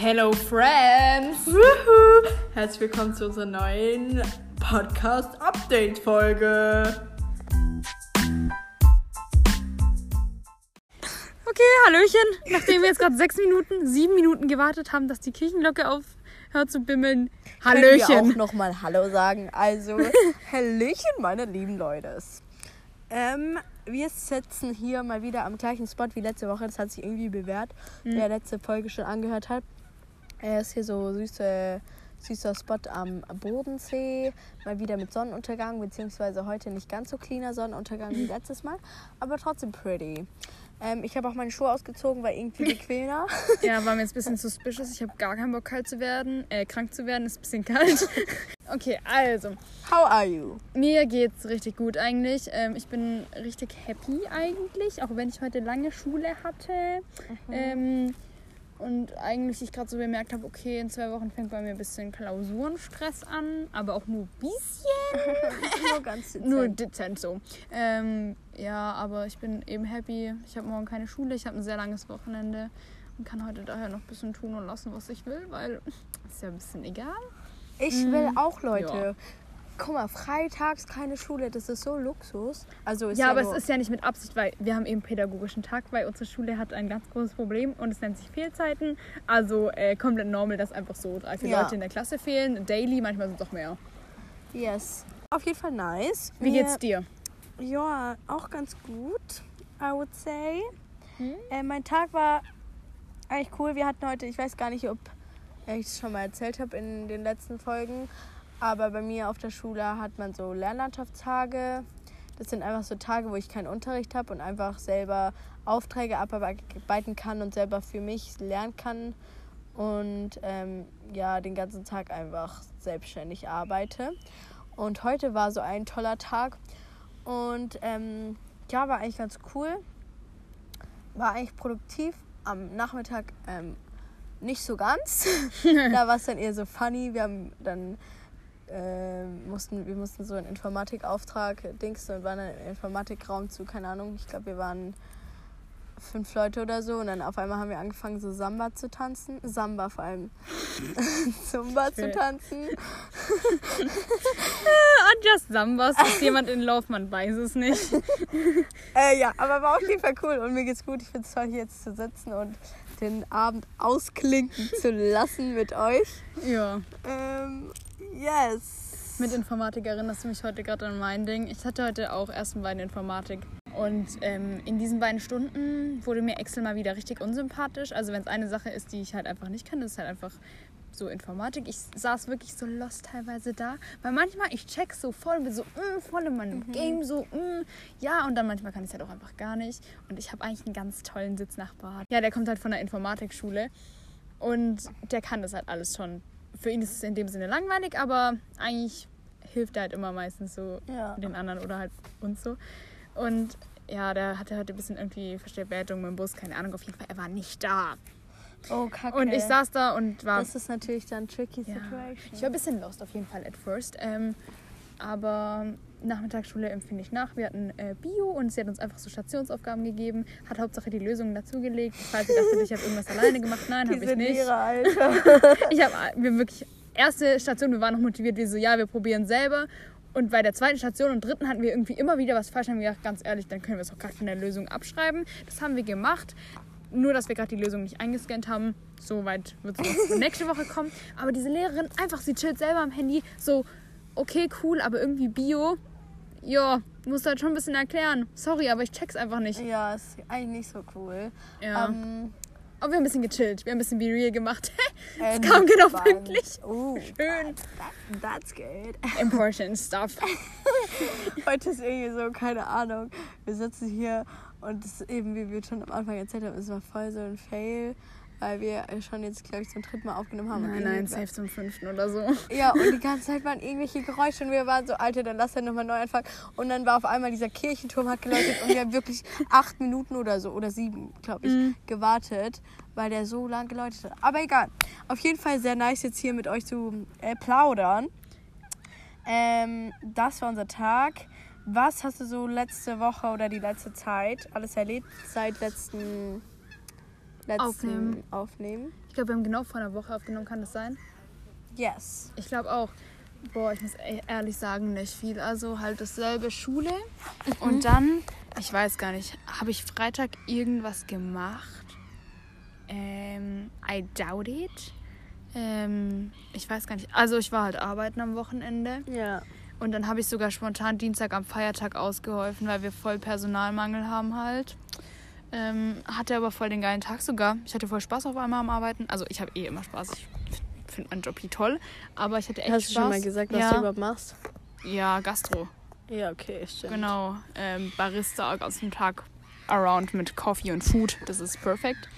Hello Friends! Wuhu. Herzlich willkommen zu unserer neuen Podcast-Update-Folge. Okay, Hallöchen. Nachdem wir jetzt gerade sechs Minuten, sieben Minuten gewartet haben, dass die Kirchenglocke aufhört zu bimmeln. Hallöchen. Können wir auch nochmal Hallo sagen. Also, Hallöchen, meine lieben Leute. Ähm, wir sitzen hier mal wieder am gleichen Spot wie letzte Woche. Das hat sich irgendwie bewährt, Hm. wer letzte Folge schon angehört hat. Er ist hier so süße, süßer Spot am Bodensee. Mal wieder mit Sonnenuntergang, beziehungsweise heute nicht ganz so cleaner Sonnenuntergang wie letztes Mal, aber trotzdem pretty. Ähm, ich habe auch meine Schuhe ausgezogen, weil irgendwie bequemer. Ja, war mir jetzt ein bisschen suspicious. Ich habe gar keinen Bock, kalt zu werden. Äh, krank zu werden, ist ein bisschen kalt. Okay, also. How are you? Mir geht's richtig gut eigentlich. Ähm, ich bin richtig happy eigentlich, auch wenn ich heute lange Schule hatte. Ähm, und eigentlich ich gerade so bemerkt habe, okay, in zwei Wochen fängt bei mir ein bisschen Klausurenstress an, aber auch nur ein bisschen. Nur ganz dezent. Nur dezent so. Ähm, ja, aber ich bin eben happy. Ich habe morgen keine Schule, ich habe ein sehr langes Wochenende und kann heute daher noch ein bisschen tun und lassen, was ich will, weil ist ja ein bisschen egal. Ich will auch, Leute. Ja. Guck mal, freitags keine Schule, das ist so Luxus. Also ist Ja, aber es ist ja nicht mit Absicht, weil wir haben eben pädagogischen Tag, weil unsere Schule hat ein ganz großes Problem und es nennt sich Fehlzeiten. Also äh, komplett normal, dass einfach so drei, vier Ja. Leute in der Klasse fehlen. Daily, manchmal sind es auch mehr. Yes. Auf jeden Fall nice. Wie Mir- geht's dir? Ja, auch ganz gut, I would say. Hm? Äh, mein Tag war eigentlich cool. Wir hatten heute, ich weiß gar nicht, ob ich es schon mal erzählt habe in den letzten Folgen, aber bei mir auf der Schule hat man so Lernlandschaftstage. Das sind einfach so Tage, wo ich keinen Unterricht habe und einfach selber Aufträge abarbeiten kann und selber für mich lernen kann und ähm, ja, den ganzen Tag einfach selbstständig arbeite. Und heute war so ein toller Tag und ähm, ja, war eigentlich ganz cool. War eigentlich produktiv. Am Nachmittag ähm, nicht so ganz. da war es dann eher so funny. Wir haben dann ähm, mussten, wir mussten so einen Informatikauftrag Dings und waren dann im Informatikraum zu, keine Ahnung, ich glaube wir waren fünf Leute oder so und dann auf einmal haben wir angefangen so Samba zu tanzen. Samba vor allem. Zumba zu tanzen. Adjas Sambas ist jemand in Lauf, man weiß es nicht. Äh, ja, aber war auf jeden Fall cool und mir geht's gut. Ich finde es toll, hier jetzt zu sitzen und den Abend ausklinken zu lassen mit euch. Ja. Ähm, yes. Mit Informatik erinnerst du mich heute gerade an mein Ding. Ich hatte heute auch ersten beiden Informatik. Und ähm, in diesen beiden Stunden wurde mir Excel mal wieder richtig unsympathisch. Also wenn es eine Sache ist, die ich halt einfach nicht kann, das ist halt einfach so Informatik. Ich saß wirklich so lost teilweise da. Weil manchmal, ich check so voll, bin so mm, voll in meinem Game, so mm, ja. Und dann manchmal kann ich es halt auch einfach gar nicht. Und ich habe eigentlich einen ganz tollen Sitznachbar. Ja, der kommt halt von der Informatikschule. Und der kann das halt alles schon. Für ihn ist es in dem Sinne langweilig, aber eigentlich hilft er halt immer meistens so Ja. den anderen oder halt uns so. Und ja, der hatte heute ein bisschen irgendwie Verspätung mit dem Bus, keine Ahnung, auf jeden Fall, er war nicht da. Oh, kacke. Und ich saß da und war. Das ist natürlich dann tricky ja, situation. ich war ein bisschen lost auf jeden Fall at first. Ähm, aber Nachmittagsschule empfinde ich nach. Wir hatten äh, Bio und sie hat uns einfach so Stationsaufgaben gegeben, hat Hauptsache die Lösungen dazugelegt. Falls ihr dachtet, ich habe irgendwas alleine gemacht, nein, habe ich nicht. Lehrer, Alter. Ich habe wir wirklich erste Station, wir waren noch motiviert, wir so ja, wir probieren selber. Und bei der zweiten Station und dritten hatten wir irgendwie immer wieder was falsch. Dann haben wir gedacht, ganz ehrlich, dann können wir es auch gerade von der Lösung abschreiben. Das haben wir gemacht. Nur, dass wir gerade die Lösung nicht eingescannt haben. So weit wird es nächste Woche kommen. Aber diese Lehrerin, einfach, sie chillt selber am Handy. So, okay, cool, aber irgendwie Bio. Ja, musst du halt schon ein bisschen erklären. Sorry, aber ich check's einfach nicht. ja, ist eigentlich nicht so cool. Ja. Ähm, aber wir haben ein bisschen gechillt. Wir haben ein bisschen Be Real gemacht. äh, kam genau pünktlich. Oh, Schön. that, that's good. Important stuff. Heute ist irgendwie so, keine Ahnung. Wir sitzen hier und das eben, wie wir schon am Anfang erzählt haben, es war voll so ein Fail, weil wir schon jetzt, glaube ich, zum dritten Mal aufgenommen haben. Nein, nein, safe zum fünften oder so. Ja, und die ganze Zeit waren irgendwelche Geräusche und wir waren so, Alter, dann lass ja nochmal neu anfangen. Und dann war auf einmal dieser Kirchenturm hat geläutet und wir haben wirklich acht Minuten oder so, oder sieben, glaube ich, Mhm. gewartet, weil der so lang geläutet hat. Aber egal. Auf jeden Fall sehr nice jetzt hier mit euch zu äh, plaudern. Ähm, das war unser Tag. Was hast du so letzte Woche oder die letzte Zeit alles erlebt seit letzten letztem Aufnehmen. aufnehmen. Ich glaube, wir haben genau vor einer Woche aufgenommen, kann das sein? Yes. Ich glaube auch. Boah, ich muss e- ehrlich sagen, nicht viel. Also halt dasselbe Schule. Und dann, ich weiß gar nicht, habe ich Freitag irgendwas gemacht? Ähm, I doubt it. Ähm, ich weiß gar nicht. Also ich war halt arbeiten am Wochenende. Ja. Und dann habe ich sogar spontan Dienstag am Feiertag ausgeholfen, weil wir voll Personalmangel haben halt. Ähm, hatte aber voll den geilen Tag sogar. Ich hatte voll Spaß auf einmal am Arbeiten. Also ich habe eh immer Spaß. Ich finde meinen Job hier toll. Aber ich hatte echt Hast du Spaß. schon mal gesagt, was ja. du überhaupt machst? Ja, Gastro. Ja, okay, stimmt. Genau. Ähm, Barista den ganzen Tag around mit Coffee und Food. Das ist perfekt.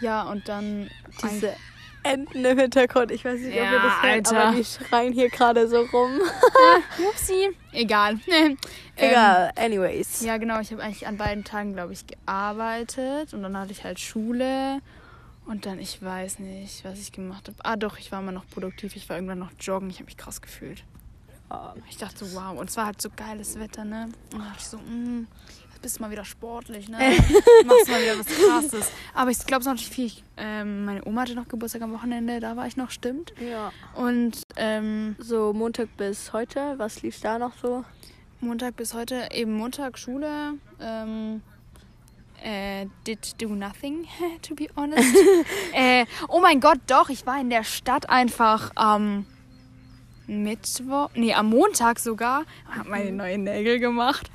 Ja, und dann Diese Enten im Hintergrund, ich weiß nicht, ob ihr Ja, das hört, Alter. aber die schreien hier gerade so rum. Upsi. Egal. Ähm, Egal, anyways. Ja, genau. Ich habe eigentlich an beiden Tagen, glaube ich, gearbeitet. Und dann hatte ich halt Schule. Und dann, ich weiß nicht, was ich gemacht habe. Ah, doch, ich war immer noch produktiv. Ich war irgendwann noch joggen. Ich habe mich krass gefühlt. Ja. Ich dachte so, wow. Und es war halt so geiles Wetter, ne? Und dachte ich so, mm, jetzt bist mal wieder sportlich, ne? Machst mal wieder was Krasses. Aber ich glaube, es war natürlich viel. Ich, ähm, meine Oma hatte noch Geburtstag am Wochenende. Da war ich noch, stimmt. ja. Und ähm, So Montag bis heute, was lief da noch so? Montag bis heute, eben Montag Schule. Ähm, äh, did do nothing, to be honest. äh, oh mein Gott, doch, ich war in der Stadt einfach am Mittwoch, nee, am Montag sogar, hab meine neuen Nägel gemacht.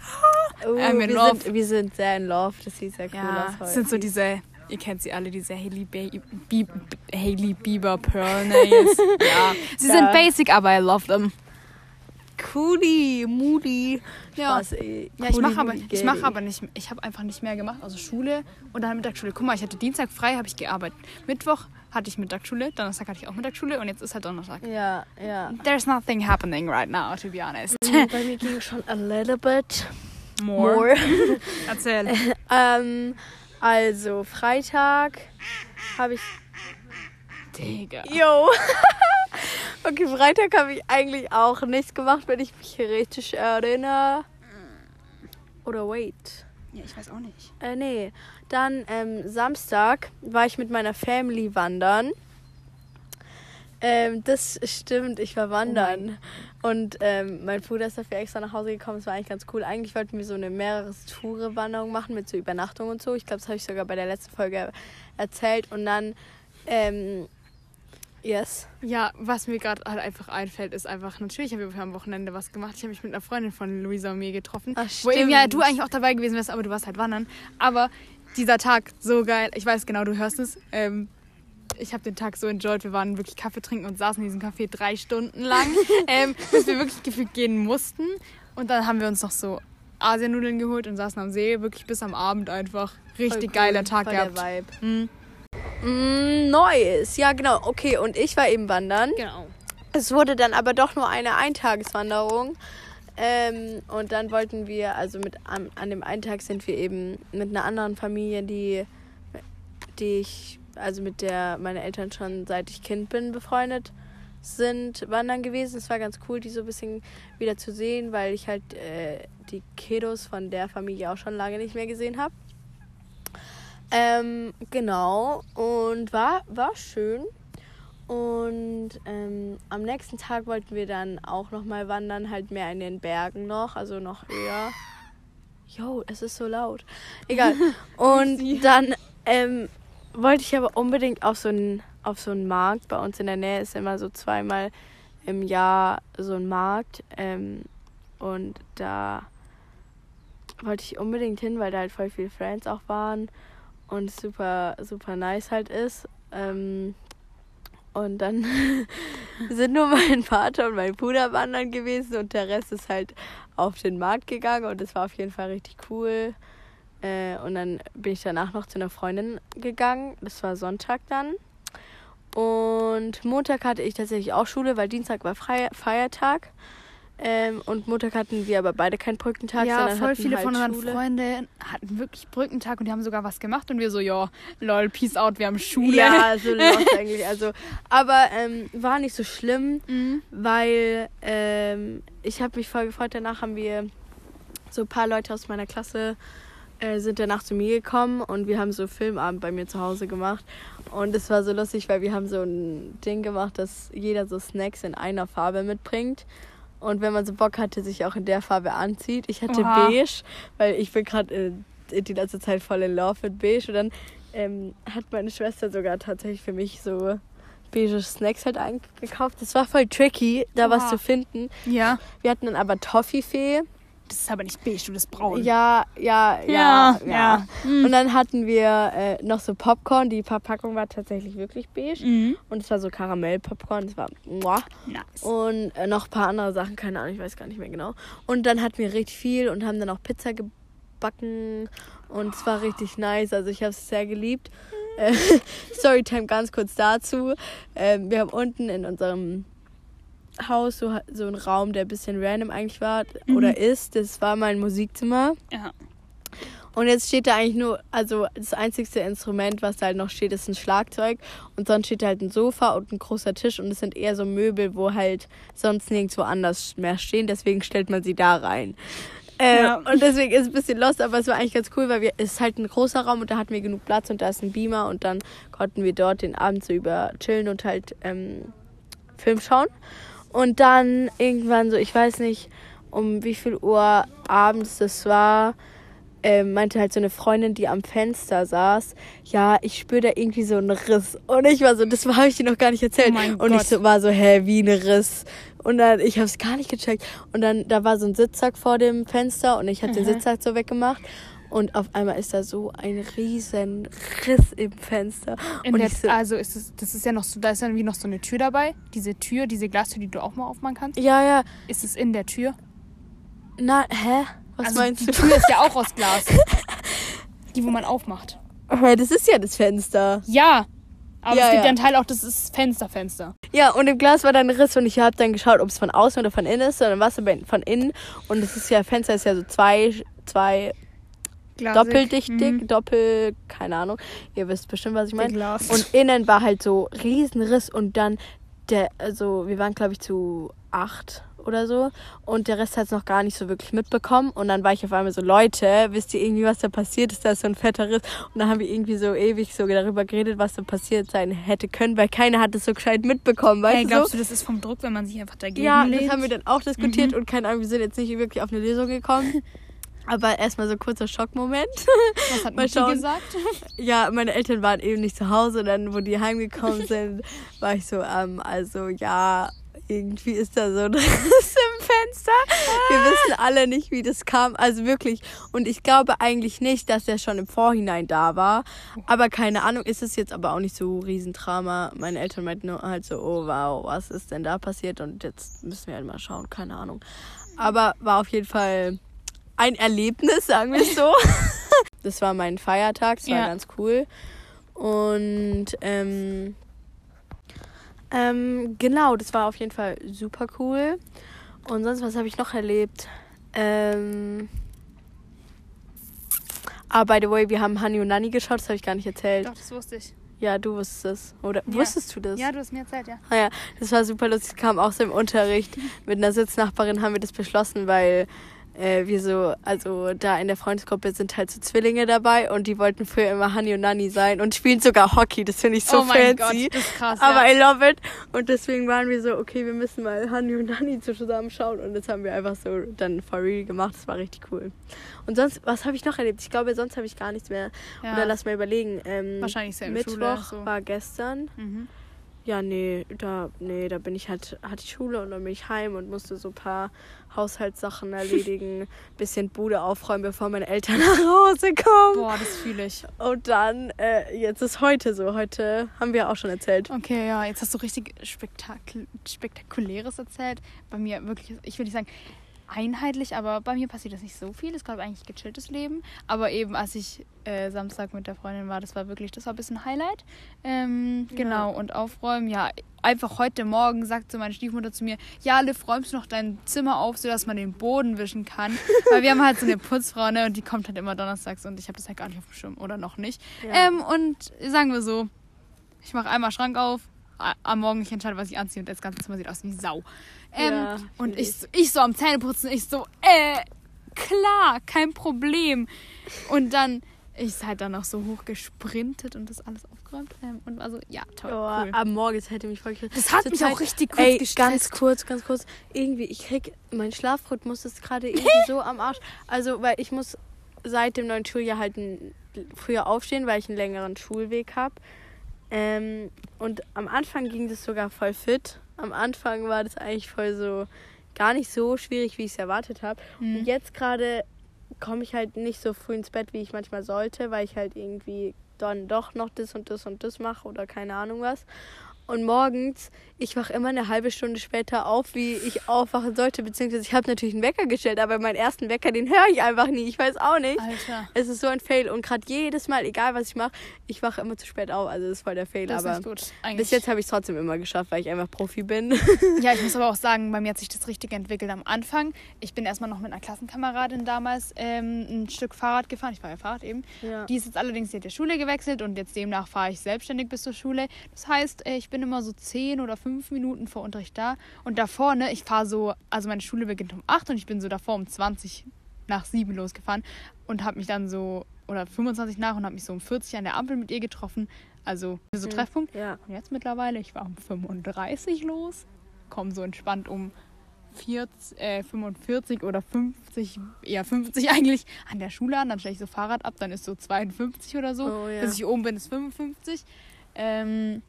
Oh, Ähm, wir, Love. sind, wir sind sehr in Love, das sieht sehr cool Ja, aus. das sind so diese, ihr kennt sie alle, diese Hailey, ba Bie Hailey Bieber Pearl Nails. ja, sie Ja. sind basic, aber I love them. Cooli, Moody. Ja. Spaß, ey. Ja, ich mache aber, ich mache Gay. aber nicht, ich habe einfach nicht mehr gemacht. Also Schule und dann Mittagsschule. Guck mal, ich hatte Dienstag frei, habe ich gearbeitet. Mittwoch hatte ich Mittagsschule, Donnerstag hatte ich auch Mittagsschule und jetzt ist halt Donnerstag. Ja, ja. There's nothing happening right now, to be honest. Bei mir ging schon a little bit More. more. Erzähl. ähm, also, Freitag habe ich. Digga. Yo! okay, Freitag habe ich eigentlich auch nichts gemacht, wenn ich mich richtig erinnere. Oder wait. Ja, ich weiß auch nicht. Äh, nee. Dann ähm, Samstag war ich mit meiner Family wandern. Ähm, das stimmt, ich war wandern. und ähm, mein Bruder ist dafür extra nach Hause gekommen. Es war eigentlich ganz cool. Eigentlich wollten wir so eine mehreres Toure-Wanderung machen mit so Übernachtung und so. Ich glaube, das habe ich sogar bei der letzten Folge erzählt. Und dann, ähm, yes. Ja, was mir gerade halt einfach einfällt, ist einfach, natürlich habe ich am Wochenende was gemacht. Ich habe mich mit einer Freundin von Luisa und mir getroffen. Ach, wo eben ja stimmt. du eigentlich auch dabei gewesen wärst, aber du warst halt wandern. Aber dieser Tag, so geil. Ich weiß genau, du hörst es. Ähm, ich habe den Tag so enjoyed. Wir waren wirklich Kaffee trinken und saßen in diesem Café drei Stunden lang, ähm, bis wir wirklich gefühlt gehen mussten. Und dann haben wir uns noch so Asianudeln geholt und saßen am See, wirklich bis am Abend einfach. Richtig cool, geiler Tag gehabt. Mhm. Mm, Neues. Ja, genau. Okay, und ich war eben wandern. Genau. Es wurde dann aber doch nur eine Eintageswanderung. Ähm, und dann wollten wir, also mit an, an dem einen Tag sind wir eben mit einer anderen Familie, die, die ich, also mit der meine Eltern schon seit ich Kind bin befreundet sind, wandern gewesen. Es war ganz cool, die so ein bisschen wieder zu sehen, weil ich halt äh, die Kiddos von der Familie auch schon lange nicht mehr gesehen habe. Ähm, genau. Und war, war schön. Und ähm, am nächsten Tag wollten wir dann auch nochmal wandern, halt mehr in den Bergen noch, also noch höher. Jo, es ist so laut. Egal. Und dann ähm, wollte ich aber unbedingt auf so einen auf so einen Markt. Bei uns in der Nähe ist immer so zweimal im Jahr so ein Markt. Ähm, und da wollte ich unbedingt hin, weil da halt voll viele Friends auch waren und es super, super nice halt ist. Ähm, und dann sind nur mein Vater und mein Bruder wandern gewesen und der Rest ist halt auf den Markt gegangen und das war auf jeden Fall richtig cool. Äh, und dann bin ich danach noch zu einer Freundin gegangen. Das war Sonntag dann. Und Montag hatte ich tatsächlich auch Schule, weil Dienstag war Freier Feiertag. Ähm, und Montag hatten wir aber beide keinen Brückentag, Ja, voll viele halt von unseren Schule. Freunden hatten wirklich Brückentag und die haben sogar was gemacht und wir so, ja, lol, peace out, wir haben Schule. Ja, so lost eigentlich. Also, aber ähm, war nicht so schlimm, Mhm. weil ähm, ich habe mich voll gefreut. Danach haben wir so ein paar Leute aus meiner Klasse äh, sind danach zu mir gekommen und wir haben so Filmabend bei mir zu Hause gemacht. Und es war so lustig, weil wir haben so ein Ding gemacht, dass jeder so Snacks in einer Farbe mitbringt. Und wenn man so Bock hatte, sich auch in der Farbe anzieht. Ich hatte Oha. beige, weil ich bin gerade äh, die letzte Zeit voll in Love mit beige. Und dann ähm, hat meine Schwester sogar tatsächlich für mich so beige Snacks halt eingekauft. Das war voll tricky, da was Oha. zu finden. Ja. Wir hatten dann aber Toffifee. Das ist aber nicht beige, du bist braun. Ja, ja, ja, Ja, ja. Mhm. Und dann hatten wir äh, noch so Popcorn. Die Verpackung war tatsächlich wirklich beige. Mhm. Und es war so Karamell-Popcorn. Das war muah. Nice. Und äh, noch ein paar andere Sachen, keine Ahnung, ich weiß gar nicht mehr genau. Und dann hatten wir richtig viel und haben dann auch Pizza gebacken. Und es war richtig nice. Also ich habe es sehr geliebt. Äh, Storytime ganz kurz dazu. Ähm, wir haben unten in unserem Haus so, so einen Raum, der ein bisschen random eigentlich war oder ist. Das war mein Musikzimmer. Ja. Und jetzt steht da eigentlich nur, also das einzigste Instrument, was da halt noch steht, ist ein Schlagzeug. Und sonst steht da halt ein Sofa und ein großer Tisch. Und es sind eher so Möbel, wo halt sonst nirgendwo anders mehr stehen. Deswegen stellt man sie da rein. Äh, Ja. Und deswegen ist es ein bisschen lost, aber es war eigentlich ganz cool, weil wir, es ist halt ein großer Raum und da hatten wir genug Platz und da ist ein Beamer und dann konnten wir dort den Abend so über chillen und halt ähm, Film schauen. Und dann irgendwann so, ich weiß nicht, um wie viel Uhr abends das war, ähm, meinte halt so eine Freundin, die am Fenster saß, ja, ich spüre da irgendwie so einen Riss. Und ich war so, das habe ich dir noch gar nicht erzählt. Oh und Gott. ich so, war so, hä, wie ein Riss. Und dann, ich habe es gar nicht gecheckt. Und dann, da war so ein Sitzsack vor dem Fenster und ich hatte den Sitzsack so weggemacht. Und auf einmal ist da so ein riesen Riss im Fenster. Und der, ich so, also ist es, das ist ja noch so, da ist ja wie noch so eine Tür dabei. Diese Tür, diese Glastür, die du auch mal aufmachen kannst. ja, ja, Ist es in der Tür? na, hä? Was also meinst die du? Tür ist ja auch aus Glas. die, wo man aufmacht. Hä, das ist ja das Fenster. Ja. Aber Ja, es gibt ja. einen Teil auch, das ist Fenster, Fenster. Ja, und im Glas war dann ein Riss und ich habe dann geschaut, ob es von außen oder von innen ist. Und dann war es aber von innen. Und es ist ja, Fenster ist ja so zwei, zwei doppeldichtig, doppel, keine Ahnung. Ihr wisst bestimmt, was ich meine. Und innen war halt so Riesenriss und dann der, also wir waren glaube ich zu acht oder so und der Rest hat es noch gar nicht so wirklich mitbekommen und dann war ich auf einmal so, Leute, wisst ihr irgendwie, was da passiert ist? Da ist so ein fetter Riss und dann haben wir irgendwie so ewig so darüber geredet, was da passiert sein hätte können, weil keiner hat es so gescheit mitbekommen, weißt Hey, du glaubst so? du, das ist vom Druck, wenn man sich einfach dagegen Ja, lehnt? das haben wir dann auch diskutiert und keine Ahnung, wir sind jetzt nicht wirklich auf eine Lösung gekommen. Aber erstmal so ein kurzer Schockmoment. Was hat Mal Mutti schauen. gesagt? Ja, meine Eltern waren eben nicht zu Hause. Dann, wo die heimgekommen sind, war ich so, ähm, also ja, irgendwie ist da so ein Riss im Fenster. Wir wissen alle nicht, wie das kam. Also wirklich. Und ich glaube eigentlich nicht, dass er schon im Vorhinein da war. Aber keine Ahnung, ist es jetzt aber auch nicht so ein Riesendrama. Meine Eltern meinten nur halt so, oh wow, was ist denn da passiert? Und jetzt müssen wir halt mal schauen, keine Ahnung. Aber war auf jeden Fall ein Erlebnis, sagen wir es so. Das war mein Feiertag, das war Ja. ganz cool. Und ähm, ähm, genau, das war auf jeden Fall super cool. Und sonst, was habe ich noch erlebt? Ähm, ah, by the way, wir haben Hani und Nani geschaut, das habe ich gar nicht erzählt. Doch, das wusste ich. Ja, du wusstest es. Oder Ja. wusstest du das? Ja, du hast mir erzählt, ja. Ah ja, das war super lustig. Kam auch so im Unterricht. Mit einer Sitznachbarin haben wir das beschlossen, weil äh, wir so, also da in der Freundesgruppe sind halt so Zwillinge dabei und die wollten früher immer Hani und Nani sein und spielen sogar Hockey. Das finde ich so oh fancy. Gott, das ist krass. Aber ja. I love it. Und deswegen waren wir so, okay, wir müssen mal Hani und Nani zusammen schauen. Und das haben wir einfach so dann for real gemacht. Das war richtig cool. Und sonst, was habe ich noch erlebt? Ich glaube, sonst habe ich gar nichts mehr. Ja. Oder lass mal überlegen. Ähm, Wahrscheinlich selbe Mittwoch Schule, so. war gestern. Mhm. Ja, nee, da, nee, da bin ich halt, hatte ich Schule und dann bin ich heim und musste so ein paar Haushaltssachen erledigen, bisschen Bude aufräumen, bevor meine Eltern nach Hause kommen. Boah, das fühle ich. Und dann, äh, jetzt ist heute so. Heute haben wir auch schon erzählt. Okay, ja, jetzt hast du richtig Spektakul Spektakuläres erzählt. Bei mir wirklich, ich will nicht sagen einheitlich, aber bei mir passiert das nicht so viel. Es gab eigentlich gechilltes Leben. Aber eben, als ich äh, Samstag mit der Freundin war, das war wirklich, das war ein bisschen Highlight. Ähm, Genau, und aufräumen, ja, einfach heute Morgen sagte meine Stiefmutter zu mir, ja, Liv, räumst du noch dein Zimmer auf, sodass man den Boden wischen kann. Weil wir haben halt so eine Putzfrau, ne, und die kommt halt immer donnerstags und ich habe das halt gar nicht auf dem Schirm oder noch nicht. Ja. Ähm, und sagen wir so, ich mache einmal Schrank auf, am Morgen ich entscheide, was ich anziehe und das ganze Zimmer sieht aus wie Sau. Ähm, Ja, und ich, so- ich so am Zähneputzen, ich so, äh, klar, kein Problem. Und dann ist halt dann auch so hoch gesprintet und das alles aufgeräumt. Ähm, und also, ja, toll. Oh, cool. Am Morgen das hätte mich voll gestresst. Das hat Zur mich Zeit- auch richtig kurz Ey, gestresst. ganz kurz, ganz kurz. Irgendwie, ich krieg, mein Schlafrhythmus ist gerade irgendwie so am Arsch. Also, weil ich muss seit dem neuen Schuljahr halt früher aufstehen, weil ich einen längeren Schulweg habe. Ähm, und am Anfang ging das sogar voll fit. Am Anfang war das eigentlich voll so gar nicht so schwierig, wie ich es erwartet habe. Mhm. Und jetzt gerade komme ich halt nicht so früh ins Bett, wie ich manchmal sollte, weil ich halt irgendwie dann doch noch das und das und das mache oder keine Ahnung was. Und morgens, ich wache immer eine halbe Stunde später auf, wie ich aufwachen sollte. Beziehungsweise ich habe natürlich einen Wecker gestellt, aber meinen ersten Wecker, den höre ich einfach nie. Ich weiß auch nicht. Alter. Es ist so ein Fail. Und gerade jedes Mal, egal was ich mache, ich wache immer zu spät auf. Also das ist voll der Fail. Das ist aber nicht gut. Eigentlich. bis jetzt habe ich es trotzdem immer geschafft, weil ich einfach Profi bin. Ja, ich muss aber auch sagen, bei mir hat sich das richtig entwickelt am Anfang. Ich bin erstmal noch mit einer Klassenkameradin damals ähm, ein Stück Fahrrad gefahren. Ich fahre ja Fahrrad eben. Ja. Die ist jetzt allerdings, die hat die Schule gewechselt und jetzt demnach fahre ich selbstständig bis zur Schule. Das heißt, äh, ich bin immer so 10 oder 5 Minuten vor Unterricht da. Und davor, ne, ich fahre so, also meine Schule beginnt um 8 und ich bin so davor um 20 nach 7 losgefahren und habe mich dann so, oder 25 nach und habe mich so um 40 an der Ampel mit ihr getroffen. Also so Treffpunkt. Ja. Und jetzt mittlerweile, ich war um 35 los, komme so entspannt um 40, äh, 45 oder 50, eher 50 eigentlich, an der Schule an. Dann stelle ich so Fahrrad ab, dann ist so 52 oder so. Oh, ja. Bis ich oben bin, ist 55. Ähm,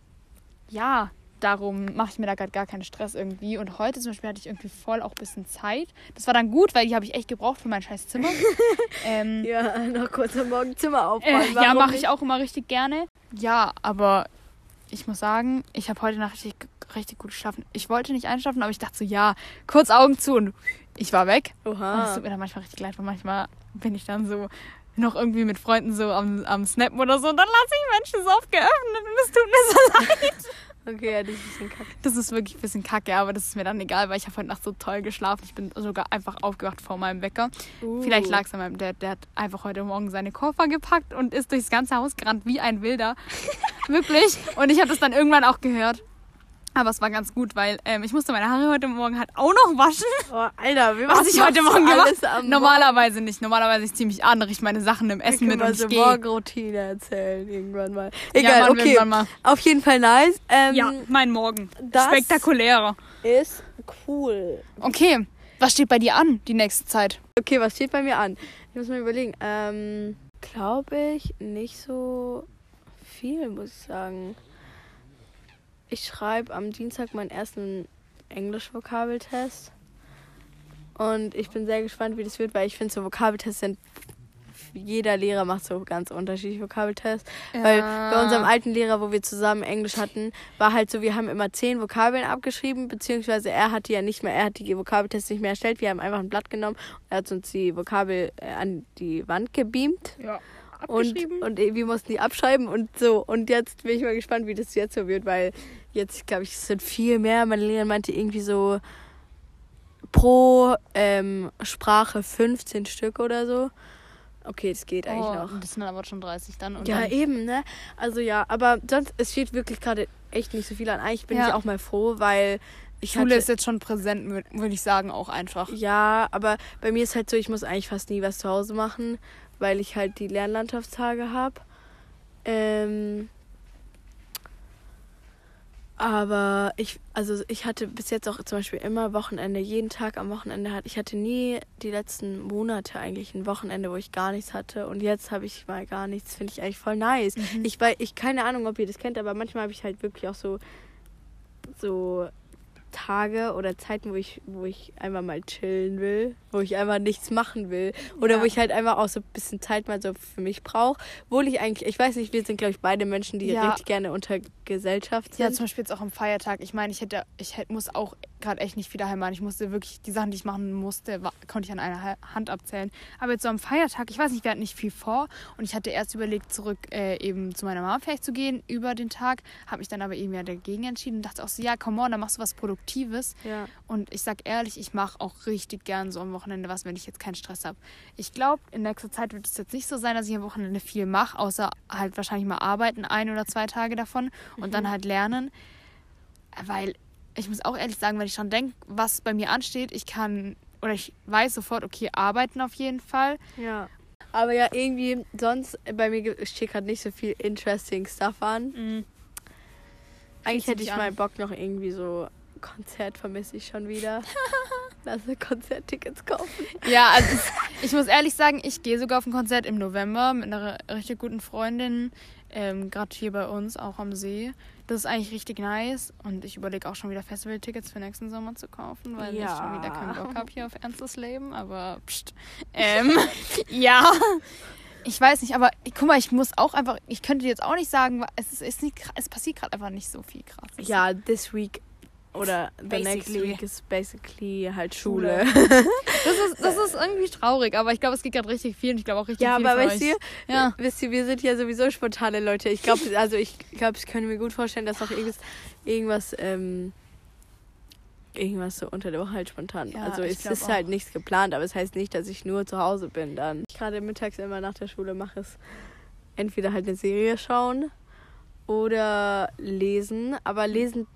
ja, darum mache ich mir da gerade gar keinen Stress irgendwie. Und heute zum Beispiel hatte ich irgendwie voll auch ein bisschen Zeit. Das war dann gut, weil die habe ich echt gebraucht für mein scheiß Zimmer. ähm, Ja, noch kurz am Morgen Zimmer äh, aufräumen. ja, Warum mache ich auch immer richtig gerne. Ja, aber ich muss sagen, ich habe heute Nacht richtig, richtig gut geschlafen. Ich wollte nicht einschlafen, aber ich dachte so, ja, kurz Augen zu und ich war weg. Und es Oha. tut mir dann manchmal richtig leid, weil manchmal bin ich dann so noch irgendwie mit Freunden so am, am Snappen oder so und dann lasse ich Menschen so oft geöffnet und es tut mir so leid. Okay, ja, das ist ein bisschen kacke. Das ist wirklich ein bisschen kacke, aber das ist mir dann egal, weil ich habe heute Nacht so toll geschlafen. Ich bin sogar einfach aufgewacht vor meinem Wecker. Uh. Vielleicht lag es an meinem Dad. Der hat einfach heute Morgen seine Koffer gepackt und ist durchs ganze Haus gerannt wie ein Wilder. Wirklich. Und ich habe das dann irgendwann auch gehört. Aber es war ganz gut, weil ähm, ich musste meine Haare heute Morgen halt auch noch waschen. Oh, Alter, wie Was ich heute Morgen gemacht am Normalerweise nicht. Normalerweise ich ziehe mich an, richte meine Sachen im Essen Morgen? mit und können ich so gehe. Morgenroutine erzählen irgendwann mal. Ja, Egal, machen wir okay. mal. Auf jeden Fall nice. Ähm, Ja, mein Morgen. das- Spektakulärer. Ist cool. Okay, was steht bei dir an die nächste Zeit? Okay, was steht bei mir an? Ich muss mal überlegen. Ähm, glaube ich nicht so viel, muss ich sagen. Ich schreibe am Dienstag meinen ersten Englisch-Vokabeltest. Und ich bin sehr gespannt, wie das wird, weil ich finde, so Vokabeltests sind. Jeder Lehrer macht so ganz unterschiedliche Vokabeltests. Weil bei unserem alten Lehrer, wo wir zusammen Englisch hatten, war halt so, wir haben immer zehn Vokabeln abgeschrieben, beziehungsweise er hat die ja nicht mehr, er hat die Vokabeltests nicht mehr erstellt. Wir haben einfach ein Blatt genommen und er hat uns die Vokabel äh, an die Wand gebeamt. Ja, abgeschrieben. und wir mussten die abschreiben und so. Und jetzt bin ich mal gespannt, wie das jetzt so wird, weil jetzt, glaube ich, es sind viel mehr. Meine Lehrerin meinte irgendwie so pro ähm, Sprache 15 Stück oder so. Okay, das geht eigentlich oh, noch. Das sind aber schon 30 dann. Und Ja, dann, eben, ne? Also ja, aber sonst, es steht wirklich gerade echt nicht so viel an. Eigentlich bin Ja. ich auch mal froh, weil ich Schule hatte, ist jetzt schon präsent, würde ich sagen, auch einfach. Ja, aber bei mir ist halt so, ich muss eigentlich fast nie was zu Hause machen, weil ich halt die Lernlandschaftstage habe. Ähm, aber ich, also ich hatte bis jetzt auch zum Beispiel immer Wochenende, jeden Tag am Wochenende hatte ich hatte nie die letzten Monate eigentlich ein Wochenende, wo ich gar nichts hatte und jetzt habe ich mal gar nichts, finde ich eigentlich voll nice. Ich weil ich keine Ahnung, ob ihr das kennt, aber manchmal habe ich halt wirklich auch so so Tage oder Zeiten, wo ich, wo ich einfach mal chillen will, wo ich einfach nichts machen will. Oder Ja. wo ich halt einfach auch so ein bisschen Zeit mal so für mich brauche. Obwohl ich eigentlich, ich weiß nicht, wir sind, glaube ich, beide Menschen, die Ja. richtig gerne unter Gesellschaft sind. Ja, zum Beispiel jetzt auch am Feiertag. Ich meine, ich hätte, ich hätte, muss auch gerade echt nicht viel daheim machen. Ich musste wirklich, die Sachen, die ich machen musste, war, konnte ich an einer Ha- Hand abzählen. Aber jetzt so am Feiertag, ich weiß nicht, wir hatten nicht viel vor. Und ich hatte erst überlegt, zurück äh, eben zu meiner Mama vielleicht zu gehen über den Tag. Habe mich dann aber eben ja dagegen entschieden und dachte auch so, ja, come on, dann machst du was Produktives. ja. Und ich sag ehrlich, ich mache auch richtig gern so am Wochenende was, wenn ich jetzt keinen Stress habe. Ich glaube, in nächster Zeit wird es jetzt nicht so sein, dass ich am Wochenende viel mache, außer halt wahrscheinlich mal arbeiten, ein oder zwei Tage davon und dann halt lernen. Weil ich muss auch ehrlich sagen, wenn ich schon denke, was bei mir ansteht, ich kann oder ich weiß sofort, okay, arbeiten auf jeden Fall. Ja. Aber ja, irgendwie, sonst bei mir steht gerade nicht so viel interesting Stuff an. Mhm. Eigentlich hätte ich an. mal Bock noch irgendwie so Konzert vermisse ich schon wieder. Lass mir Konzerttickets kaufen. Ja, also ich muss ehrlich sagen, ich gehe sogar auf ein Konzert im November mit einer richtig guten Freundin, ähm, gerade hier bei uns, auch am See. Das ist eigentlich richtig nice und ich überlege auch schon wieder Festivaltickets für nächsten Sommer zu kaufen, weil ich Ja. schon wieder keinen Bock habe hier auf ernstes Leben, aber pst. Ähm, ja. Ich weiß nicht, aber guck mal, ich muss auch einfach, ich könnte jetzt auch nicht sagen, es, ist, ist nicht, es passiert gerade einfach nicht so viel krass. Ja, this week oder the next Basically. week ist basically halt Schule. Das ist, das ist irgendwie traurig, aber ich glaube, es geht gerade richtig viel und ich glaube auch richtig Ja, viel aber für weißt euch. du, Ja. wisst ihr, wir sind ja sowieso spontane Leute. Ich glaube, also ich glaube, ich könnte mir gut vorstellen, dass auch irgendwas, irgendwas, ähm, irgendwas so unter der Woche halt spontan. Ja, also es ist auch. halt nichts geplant, aber es heißt nicht, dass ich nur zu Hause bin dann. Ich gerade mittags immer nach der Schule mache es entweder halt eine Serie schauen oder lesen. Aber lesen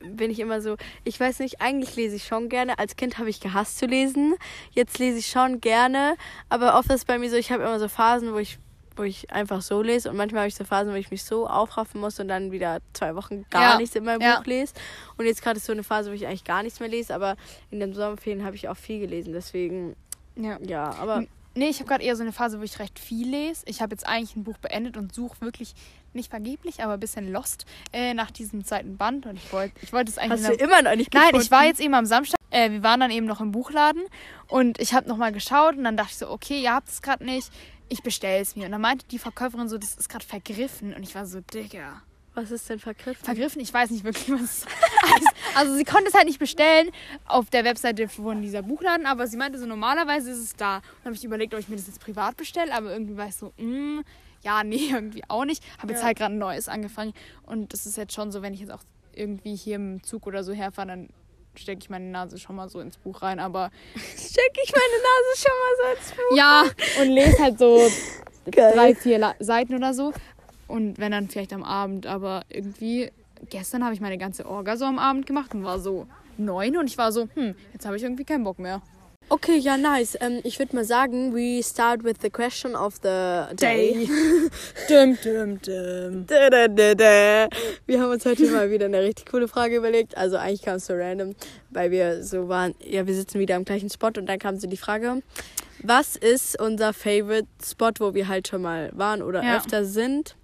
bin ich immer so, ich weiß nicht, eigentlich lese ich schon gerne. Als Kind habe ich gehasst zu lesen. Jetzt lese ich schon gerne. Aber oft ist es bei mir so, ich habe immer so Phasen, wo ich, wo ich einfach so lese. Und manchmal habe ich so Phasen, wo ich mich so aufraffen muss und dann wieder zwei Wochen gar Ja, nichts in meinem ja. Buch lese. Und jetzt gerade ist so eine Phase, wo ich eigentlich gar nichts mehr lese. Aber in den Sommerferien habe ich auch viel gelesen. Deswegen, ja. ja, aber Nee, ich habe gerade eher so eine Phase, wo ich recht viel lese. Ich habe jetzt eigentlich ein Buch beendet und suche wirklich, nicht vergeblich, aber ein bisschen lost äh, nach diesem zweiten Band. Und ich wollte ich wollte es eigentlich... hast du immer noch nicht Nein, gefunden? ich war jetzt eben am Samstag. Äh, wir waren dann eben noch im Buchladen und ich habe nochmal geschaut und dann dachte ich so, okay, ihr habt es gerade nicht. Ich bestelle es mir. Und dann meinte die Verkäuferin so, das ist gerade vergriffen. Und ich war so, Digga. Was ist denn vergriffen? Vergriffen, ich weiß nicht wirklich, was es heißt. Also sie konnte es halt nicht bestellen auf der Webseite von dieser Buchladen, aber sie meinte so, normalerweise ist es da. Und dann habe ich überlegt, ob ich mir das jetzt privat bestelle, aber irgendwie war ich so, mm, ja, nee, irgendwie auch nicht. Habe jetzt Ja. halt gerade ein neues angefangen und das ist jetzt schon so, wenn ich jetzt auch irgendwie hier im Zug oder so herfahre, dann stecke ich meine Nase schon mal so ins Buch rein, aber Stecke ich meine Nase schon mal so ins Buch? ja, und lese halt so Geil. drei, vier La Seiten oder so. Und wenn dann vielleicht am Abend, aber irgendwie, gestern habe ich meine ganze Orga so am Abend gemacht und war so neun und ich war so, hm, jetzt habe ich irgendwie keinen Bock mehr. Okay, ja, nice. Ähm, ich würde mal sagen, we start with the question of the day. Dum, dum, dum. Da, da, da, da. Wir haben uns heute mal wieder eine richtig coole Frage überlegt. Also eigentlich kam es so random, weil wir so waren, ja, wir sitzen wieder am gleichen Spot und dann kam so die Frage, was ist unser Favorite Spot, wo wir halt schon mal waren oder Ja. öfter sind,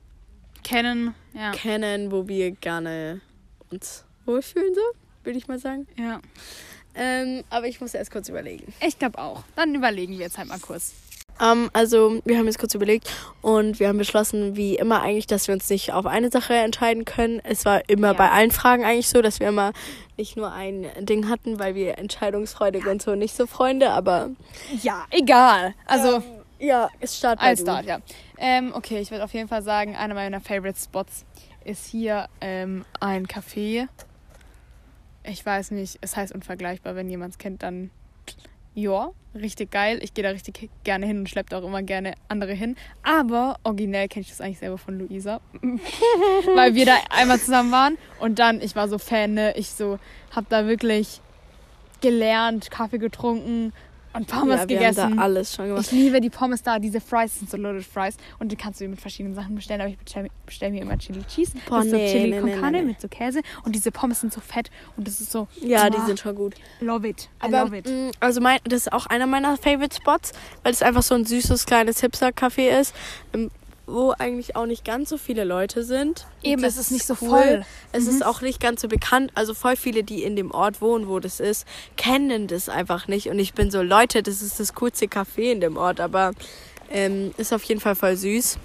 Kennen, ja. kennen, wo wir gerne uns wohlfühlen, so, würde ich mal sagen. ja. Ähm, aber ich muss erst kurz überlegen. Ich glaube auch. Dann überlegen wir jetzt halt mal kurz. Ähm, also, wir haben jetzt kurz überlegt und wir haben beschlossen, wie immer eigentlich, dass wir uns nicht auf eine Sache entscheiden können. Es war immer Ja. bei allen Fragen eigentlich so, dass wir immer nicht nur ein Ding hatten, weil wir entscheidungsfreudig und so nicht so Freunde, aber Ja, egal. Also, ja, es startet du. Start, ja. Ähm, okay, ich würde auf jeden Fall sagen, einer meiner Favorite Spots ist hier ähm, ein Café. Ich weiß nicht, es heißt unvergleichbar. Wenn jemand es kennt, dann ja, richtig geil. Ich gehe da richtig gerne hin und schleppe auch immer gerne andere hin. Aber originell kenne ich das eigentlich selber von Luisa. Weil wir da einmal zusammen waren und dann, ich war so Fan, ne? Ich so, hab da wirklich gelernt, Kaffee getrunken und Pommes ja, wir gegessen. haben da alles schon gemacht. Ich liebe die Pommes da. Diese Fries sind so loaded Fries. Und die kannst du mit verschiedenen Sachen bestellen. Aber ich bestelle bestell mir immer Chili Cheese. Boah, mit so nee, Chili nee, con Carne, nee. mit so Käse. Und diese Pommes sind so fett. Und das ist so. Ja, die Boah, sind schon gut. Love it. I Aber love it. mh, also mein, das ist auch einer meiner Favorite Spots, weil es einfach so ein süßes kleines Hipster-Café ist, ähm, wo eigentlich auch nicht ganz so viele Leute sind. Eben, Das es ist nicht so cool. voll. Mhm. Es ist auch nicht ganz so bekannt. Also voll viele, die in dem Ort wohnen, wo das ist, kennen das einfach nicht. Und ich bin so, Leute, das ist das coolste Café in dem Ort, aber ähm, ist auf jeden Fall voll süß.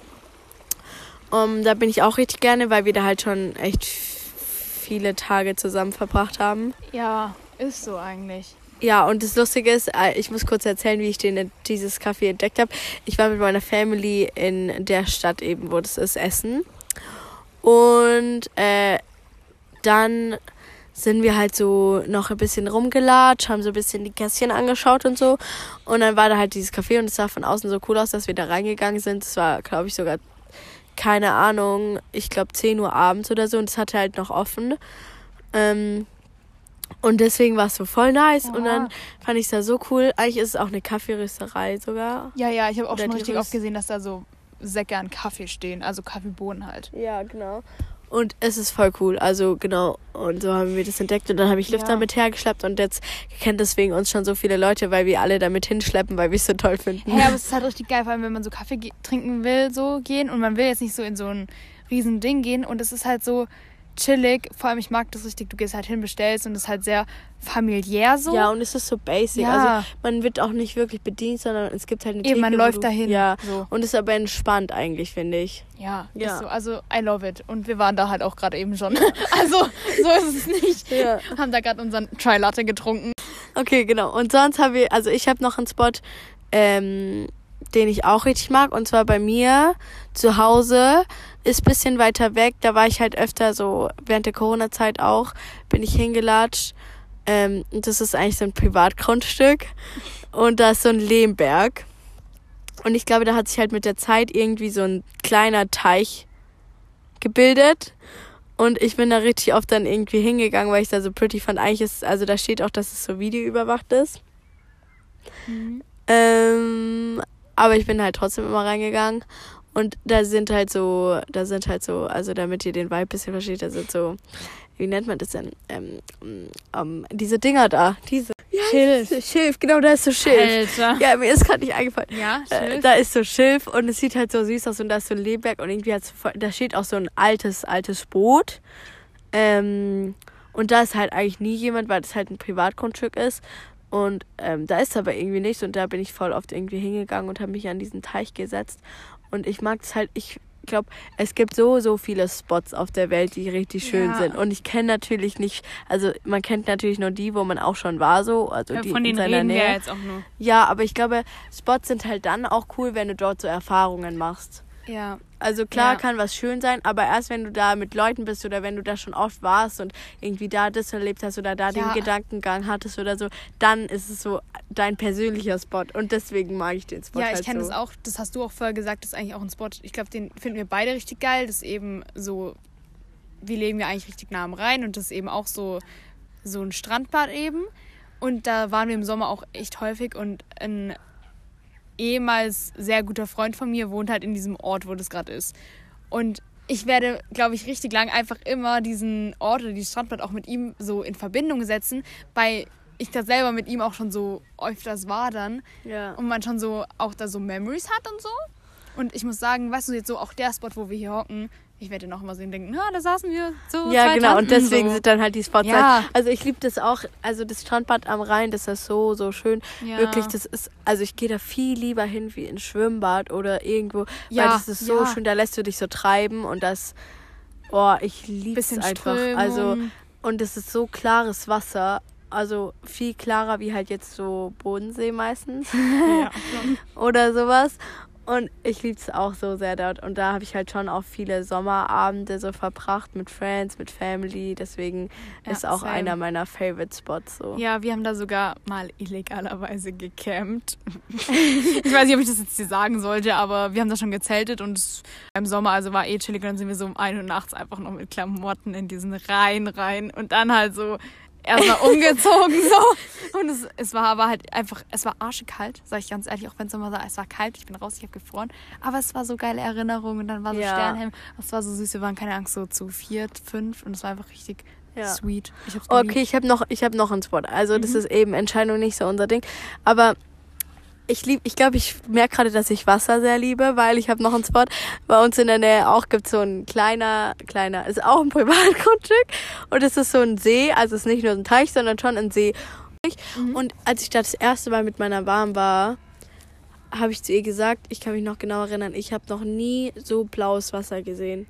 Um, da bin ich auch richtig gerne, weil wir da halt schon echt viele Tage zusammen verbracht haben. Ja, ist so eigentlich. Ja, und das Lustige ist, äh, ich muss kurz erzählen, wie ich den, dieses Café entdeckt habe. Ich war mit meiner Family in der Stadt eben, wo das ist, Essen. Und äh, dann sind wir halt so noch ein bisschen rumgelatscht, haben so ein bisschen die Kästchen angeschaut und so. Und dann war da halt dieses Café und es sah von außen so cool aus, dass wir da reingegangen sind. Es war, glaube ich, sogar, keine Ahnung, ich glaube 10 Uhr abends oder so und es hatte halt noch offen. Ähm, Und deswegen war es so voll nice. Und Oha. dann fand ich es da so cool. Eigentlich ist es auch eine Kaffeerösterei sogar. Ja, ja, ich habe auch Oder schon richtig Röst- oft gesehen, dass da so Säcke an Kaffee stehen, also Kaffeebohnen halt. Ja, genau. Und es ist voll cool. Also genau. Und so haben wir das entdeckt. Und dann habe ich Lifter Ja. mit hergeschleppt. Und jetzt kennen deswegen uns schon so viele Leute, weil wir alle damit hinschleppen, weil wir es so toll finden. Hey, aber es ist halt richtig geil, vor allem wenn man so Kaffee trinken will, so gehen und man will jetzt nicht so in so ein riesen Ding gehen und es ist halt so chillig. Vor allem ich mag das richtig, du gehst halt hin, bestellst und es ist halt sehr familiär so. Ja, und es ist so basic. Ja. Also man wird auch nicht wirklich bedient, sondern es gibt halt eine Eben, man Theke, wo läuft dahin. Ja. So. Und ist aber entspannt eigentlich, finde ich. Ja, Ja. So. Also I love it. Und wir waren da halt auch gerade eben schon. Also so ist es nicht. Ja. Haben da gerade unseren Chai Latte getrunken. Okay, genau. Und sonst habe ich, also ich habe noch einen Spot, ähm, den ich auch richtig mag. Und zwar bei mir zu Hause. Ist bisschen weiter weg. Da war ich halt öfter so während der Corona-Zeit auch. Bin ich hingelatscht. Ähm, und das ist eigentlich so ein Privatgrundstück. Und da ist so ein Lehmberg. Und ich glaube, da hat sich halt mit der Zeit irgendwie so ein kleiner Teich gebildet. Und ich bin da richtig oft dann irgendwie hingegangen, weil ich da so pretty fand. Eigentlich ist, also da steht auch, dass es so videoüberwacht ist. Ähm, aber ich bin halt trotzdem immer reingegangen. Und da sind halt so, da sind halt so, also damit ihr den Vibe ein bisschen versteht, da sind so, wie nennt man das denn? Ähm, ähm, diese Dinger da, diese. Schilf. Schilf, genau, da ist so Schilf. Alter. Ja, mir ist gerade nicht eingefallen. Ja, Äh, Schilf. da ist so Schilf und es sieht halt so süß aus und da ist so ein Lehmberg und irgendwie hat's da steht auch so ein altes, altes Boot. Ähm, und da ist halt eigentlich nie jemand, weil das halt ein Privatgrundstück ist. Und ähm, da ist aber irgendwie nichts und da bin ich voll oft irgendwie hingegangen und habe mich an diesen Teich gesetzt. Und ich mag es halt, ich glaube, es gibt so, so viele Spots auf der Welt, die richtig schön Ja. sind. Und ich kenne natürlich nicht, also man kennt natürlich nur die, wo man auch schon war, so. Also Ja, die Von in denen seiner reden wir Nähe. ja jetzt auch nur. Ja, aber ich glaube, Spots sind halt dann auch cool, wenn du dort so Erfahrungen machst. Ja. Also klar Ja. kann was schön sein, aber erst wenn du da mit Leuten bist oder wenn du da schon oft warst und irgendwie da das erlebt hast oder da den Ja. Gedankengang hattest oder so, dann ist es so dein persönlicher Spot und deswegen mag ich den Spot Ja, halt ich kenne so. das auch. Das hast du auch vorher gesagt, das ist eigentlich auch ein Spot. Ich glaube, den finden wir beide richtig geil. Das ist eben so, wie leben wir eigentlich richtig nah am Rhein und das ist eben auch so, so ein Strandbad eben. Und da waren wir im Sommer auch echt häufig und ein ehemals sehr guter Freund von mir wohnt halt in diesem Ort, wo das gerade ist. Und ich werde, glaube ich, richtig lang einfach immer diesen Ort oder dieses Strandbad auch mit ihm so in Verbindung setzen, weil ich da selber mit ihm auch schon so öfters war dann Ja. und man schon so auch da so Memories hat und so. Und ich muss sagen, weißt du, jetzt so auch der Spot, wo wir hier hocken, ich werde noch mal sehen denken, na, da saßen wir so. Ja, genau. Und Tanten, deswegen so. sind dann halt die Spots. Ja. Halt. Also ich liebe das auch. Also das Strandbad am Rhein, das ist so, so schön. Ja. Wirklich, das ist, also ich gehe da viel lieber hin wie ins Schwimmbad oder irgendwo. Ja, Weil das ist so ja. schön, da lässt du dich so treiben und das, oh, ich liebe es bisschen einfach. Strömung. Also, und es ist so klares Wasser. Also viel klarer wie halt jetzt so Bodensee meistens ja, oder sowas. Und ich liebe es auch so sehr dort. Und da habe ich halt schon auch viele Sommerabende so verbracht mit Friends, mit Family. Deswegen Ja, ist auch same. einer meiner Favorite Spots so. ja, wir haben da sogar mal illegalerweise gecampt. ich weiß nicht, ob ich das jetzt hier sagen sollte, aber wir haben da schon gezeltet und es im Sommer, also war eh chillig. Und dann sind wir so um 1 Uhr nachts einfach noch mit Klamotten in diesen Rhein rein und dann halt so erstmal umgezogen so. Und es, es war aber halt einfach, es war arschekalt, sag ich ganz ehrlich, auch wenn es Sommer war, es war kalt, ich bin raus, ich habe gefroren. Aber es war so geile Erinnerung und dann war so Ja. Sternhelm, es war so süß, wir waren keine Angst, so zu viert, fünf und es war einfach richtig Ja. sweet. Ich. Okay, ich habe noch, ich habe noch einen Spot. Also Mhm. das ist eben Entscheidung nicht so unser Ding. Aber ich liebe, ich glaube, ich merke gerade, dass ich Wasser sehr liebe, weil ich habe noch einen Spot. Bei uns in der Nähe auch gibt so ein kleiner, kleiner, ist auch ein Privatgrundstück und es ist so ein See, also es ist nicht nur ein Teich, sondern schon ein See. Mhm. Und als ich da das erste Mal mit meiner Warm war, habe ich zu ihr gesagt, ich kann mich noch genau erinnern, ich habe noch nie so blaues Wasser gesehen.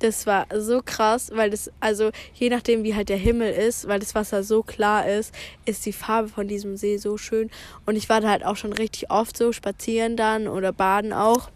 Das war so krass, weil das, also je nachdem wie halt der Himmel ist, weil das Wasser so klar ist, ist die Farbe von diesem See so schön. Und ich war da halt auch schon richtig oft so spazieren dann oder baden auch.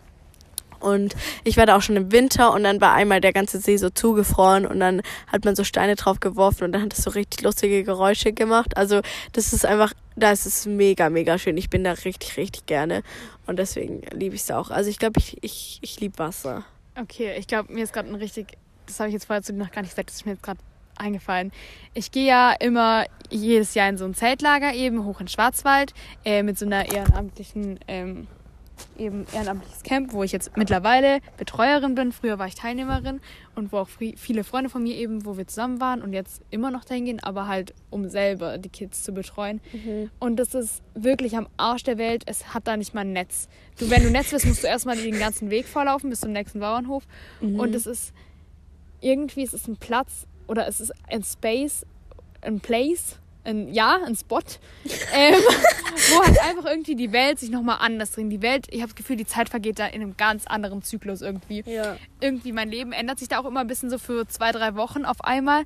Und ich war da auch schon im Winter und dann war einmal der ganze See so zugefroren und dann hat man so Steine drauf geworfen und dann hat es so richtig lustige Geräusche gemacht. Also das ist einfach, da ist es mega, mega schön. Ich bin da richtig, richtig gerne und deswegen liebe ich es auch. Also ich glaube, ich, ich, ich liebe Wasser. Okay, ich glaube, mir ist gerade ein richtig, das habe ich jetzt vorher zu dir noch gar nicht gesagt, das ist mir jetzt gerade eingefallen. Ich gehe ja immer jedes Jahr in so ein Zeltlager eben hoch in Schwarzwald äh, mit so einer ehrenamtlichen ähm, eben ehrenamtliches Camp, wo ich jetzt mittlerweile Betreuerin bin. Früher war ich Teilnehmerin und wo auch viele Freunde von mir eben, wo wir zusammen waren und jetzt immer noch dahin gehen, aber halt um selber die Kids zu betreuen. Mhm. Und das ist wirklich am Arsch der Welt. Es hat da nicht mal ein Netz. Du, wenn du Netz willst, musst du erstmal den ganzen Weg vorlaufen bis zum nächsten Bauernhof. Mhm. Und es ist irgendwie, es ist ein Platz oder es ist ein Space, ein Place ein, ja, ein Spot, ähm, wo halt einfach irgendwie die Welt sich nochmal anders dreht. Die Welt, ich habe das Gefühl, die Zeit vergeht da in einem ganz anderen Zyklus irgendwie. Ja. Irgendwie mein Leben ändert sich da auch immer ein bisschen so für zwei, drei Wochen auf einmal.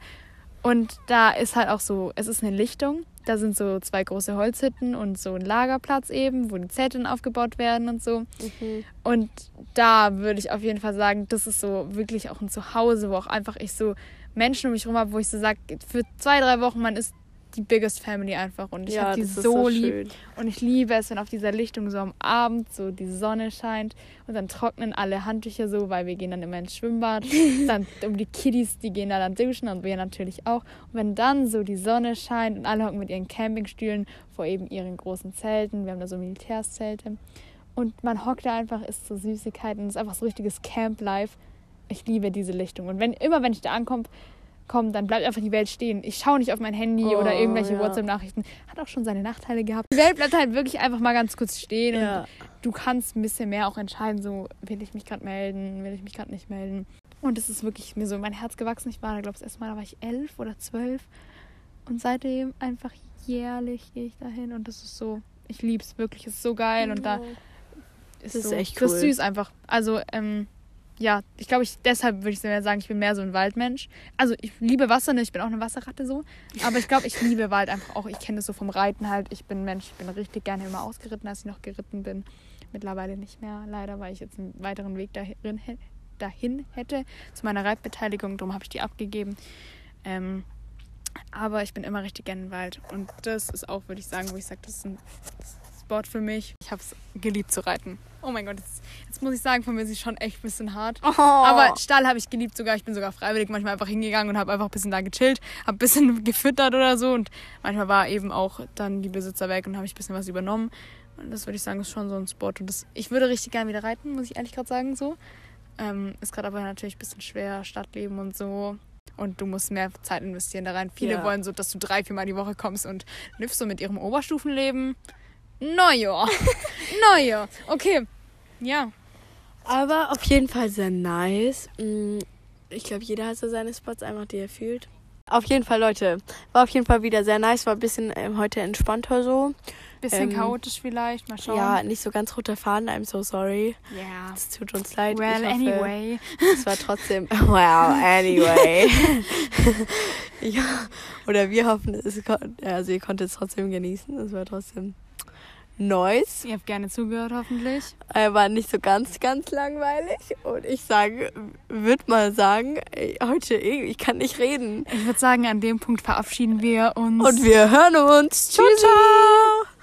Und da ist halt auch so, es ist eine Lichtung. Da sind so zwei große Holzhütten und so ein Lagerplatz eben, wo die Zelte aufgebaut werden und so. Mhm. Und da würde ich auf jeden Fall sagen, das ist so wirklich auch ein Zuhause, wo auch einfach ich so Menschen um mich herum habe, wo ich so sage, für zwei, drei Wochen, man ist die biggest family einfach. Und ich ja, habe die so, so lieb. schön. und ich liebe es, wenn auf dieser Lichtung so am Abend so die Sonne scheint und dann trocknen alle Handtücher so, weil wir gehen dann immer ins Schwimmbad, dann um die Kiddies, die gehen da dann duschen und wir natürlich auch. Und wenn dann so die Sonne scheint und alle hocken mit ihren Campingstühlen vor eben ihren großen Zelten, wir haben da so Militärszelte. Und man hockt da einfach, isst so Süßigkeiten, und ist einfach so richtiges Camp Life. Ich liebe diese Lichtung. Und wenn immer wenn ich da ankomme, komm, dann bleibt einfach die Welt stehen. Ich schaue nicht auf mein Handy oh, oder irgendwelche ja. WhatsApp-Nachrichten. Hat auch schon seine Nachteile gehabt. Die Welt bleibt halt wirklich einfach mal ganz kurz stehen ja. und du kannst ein bisschen mehr auch entscheiden, so will ich mich gerade melden, will ich mich gerade nicht melden. Und es ist wirklich mir so in mein Herz gewachsen. Ich war da, glaube ich, das erste Mal, da war ich elf oder zwölf. Und seitdem einfach jährlich gehe ich dahin und das ist so, ich liebe es wirklich, es ist so geil und da ist, das ist so, echt cool. Das ist süß einfach. Also, ähm, ja, ich glaube, ich, deshalb würde ich sagen, ich bin mehr so ein Waldmensch. Also ich liebe Wasser, ne? ich bin auch eine Wasserratte so. Aber ich glaube, ich liebe Wald einfach auch. Ich kenne das so vom Reiten halt. Ich bin Mensch, ich bin richtig gerne immer ausgeritten, als ich noch geritten bin. Mittlerweile nicht mehr, leider, weil ich jetzt einen weiteren Weg dahin, dahin hätte zu meiner Reitbeteiligung. Darum habe ich die abgegeben. Ähm, aber ich bin immer richtig gerne im Wald. Und das ist auch, würde ich sagen, wo ich sage, das ist ein Spot für mich. Ich habe es geliebt zu reiten. Oh mein Gott, jetzt, jetzt, muss ich sagen, von mir ist sie schon echt ein bisschen hart. Oh. Aber Stall habe ich geliebt sogar. Ich bin sogar freiwillig manchmal einfach hingegangen und habe einfach ein bisschen da gechillt, habe ein bisschen gefüttert oder so. Und manchmal war eben auch dann die Besitzer weg und habe ich ein bisschen was übernommen. Und das würde ich sagen, ist schon so ein Spot. Und das, ich würde richtig gerne wieder reiten, muss ich ehrlich gerade sagen. so. Ähm, ist gerade aber natürlich ein bisschen schwer, Stadtleben und so. Und du musst mehr Zeit investieren da rein. Viele ja. wollen so, dass du drei, viermal die Woche kommst und nüffst so mit ihrem Oberstufenleben. Naja. naja. Okay. Ja. Aber auf jeden Fall sehr nice. Mm, ich glaube, jeder hat so seine Spots einfach, die er fühlt. Auf jeden Fall, Leute. War auf jeden Fall wieder sehr nice. War ein bisschen ähm, heute entspannter so. Bisschen ähm, chaotisch vielleicht. Mal schauen. Ja, nicht so ganz roter Faden. I'm so sorry. Ja. Yeah. Es tut uns leid. Well, hoffe, anyway. Es war trotzdem. Well, anyway. ja. Oder wir hoffen, es, also ihr konntet es trotzdem genießen. Es war trotzdem Noise. Ihr habt gerne zugehört, hoffentlich. Er war nicht so ganz, ganz langweilig. Und ich sage, würde mal sagen, heute, ich kann nicht reden. Ich würde sagen, an dem Punkt verabschieden wir uns. Und wir hören uns. Ciao, ciao.